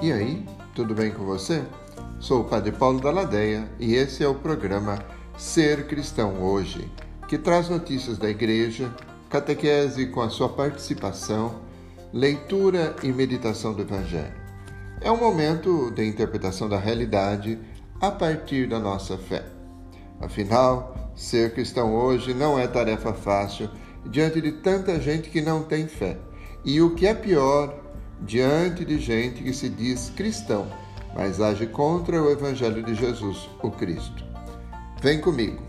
E aí, tudo bem com você? Sou o Padre Paulo da Ladeia e esse é o programa Ser Cristão Hoje, que traz notícias da Igreja, catequese com a sua participação, leitura e meditação do Evangelho. É um momento de interpretação da realidade a partir da nossa fé. Afinal, ser cristão hoje não é tarefa fácil diante de tanta gente que não tem fé. E o que é pior, diante de gente que se diz cristão, mas age contra o Evangelho de Jesus, o Cristo. Vem comigo.